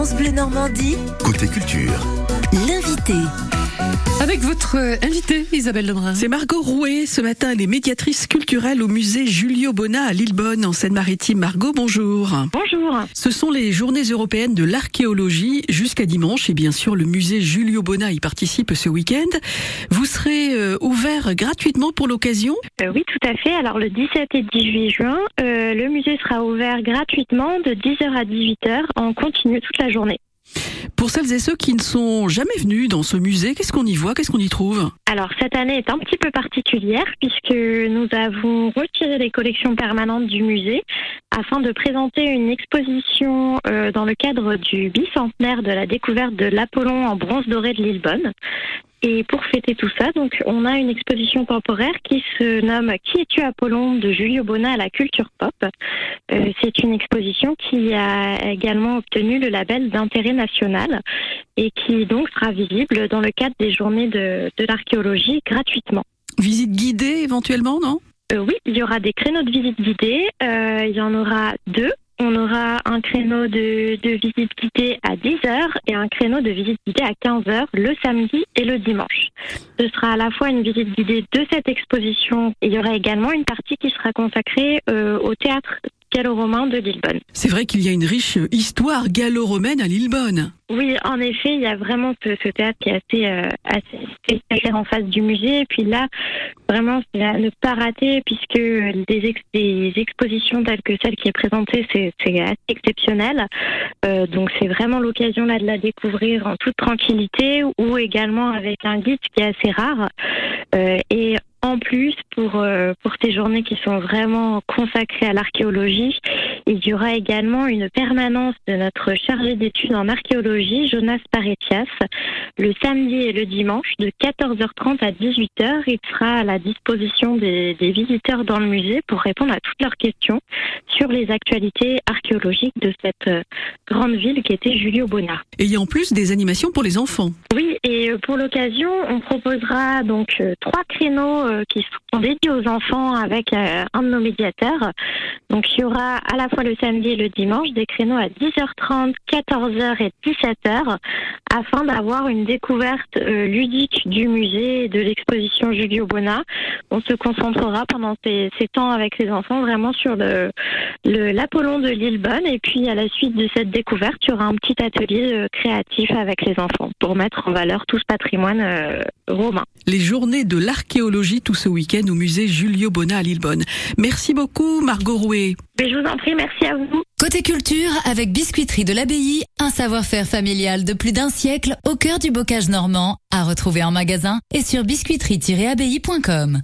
France Bleu Normandie, Côté culture. l'invité. Avec votre euh, invitée, Isabelle Lebrun. C'est Margot Rouet. Ce matin, elle est médiatrice culturelle au musée Julio Bona à Lillebonne, en Seine-Maritime. Margot, bonjour. Bonjour. Ce sont les journées européennes de l'archéologie jusqu'à dimanche et bien sûr le musée Julio Bona y participe ce week-end. Vous serez euh, ouvert gratuitement pour l'occasion? Euh, oui, tout à fait. Alors le 17 et 18 juin, euh, le musée sera ouvert gratuitement de 10h à 18h en continu toute la journée. Pour celles et ceux qui ne sont jamais venus dans ce musée, qu'est-ce qu'on y voit Qu'est-ce qu'on y trouve Alors cette année est un petit peu particulière puisque nous avons retiré les collections permanentes du musée afin de présenter une exposition euh, dans le cadre du bicentenaire de la découverte de l'Apollon en bronze doré de Lillebonne. Et pour fêter tout ça, donc on a une exposition temporaire qui se nomme Qui es-tu Apollon de Julio Bona à la culture pop. Euh, C'est une exposition qui a également obtenu le label d'intérêt national et qui donc sera visible dans le cadre des journées de, de l'archéologie gratuitement. Visite guidée éventuellement, non? Euh, oui, il y aura des créneaux de visite guidée. Euh, il y en aura deux. On aura un créneau de, de visite guidée à 10h et un créneau de visite guidée à 15h le samedi et le dimanche. Ce sera à la fois une visite guidée de cette exposition et il y aura également une partie qui sera consacrée euh, au théâtre gallo-romain de Lillebonne. C'est vrai qu'il y a une riche histoire gallo-romaine à Lillebonne. Oui, en effet, il y a vraiment ce, ce théâtre qui est assez, euh, assez spectaculaire en face du musée. Et puis là, vraiment, c'est à ne pas rater puisque des, ex- des expositions telles que celle qui est présentée, c'est c'est assez exceptionnel. Euh, donc c'est vraiment l'occasion là de la découvrir en toute tranquillité ou également avec un guide qui est assez rare. Euh, et en plus, pour, euh, pour ces journées qui sont vraiment consacrées à l'archéologie, il y aura également une permanence de notre chargé d'études en archéologie, Jonas Paretias, le samedi et le dimanche de 14h30 à 18h. Il sera à la disposition des, des visiteurs dans le musée pour répondre à toutes leurs questions sur les actualités archéologiques de cette euh, grande ville qui était Julio Bona. Et il y a en plus des animations pour les enfants. Oui, et euh, pour l'occasion, on proposera donc euh, trois créneaux euh, qui seront dédiés aux enfants avec un de nos médiateurs. Donc il y aura à la fois le samedi et le dimanche des créneaux à 10h30, 14h et 17h afin d'avoir une découverte ludique du musée et de l'exposition Julio Bona. On se concentrera pendant ces, temps avec les enfants vraiment sur le l'Apollon de Lillebonne et puis à la suite de cette découverte, il y aura un petit atelier créatif avec les enfants pour mettre en valeur tout ce patrimoine euh, romain. Les journées de l'archéologie tout ce week-end au musée Julio Bona à Lillebonne. Merci beaucoup Margot Rouet. Mais je vous en prie, merci à vous. Côté culture, avec Biscuiterie de l'Abbaye, un savoir-faire familial de plus d'un siècle au cœur du bocage normand, à retrouver en magasin et sur biscuiterie-abbaye.com.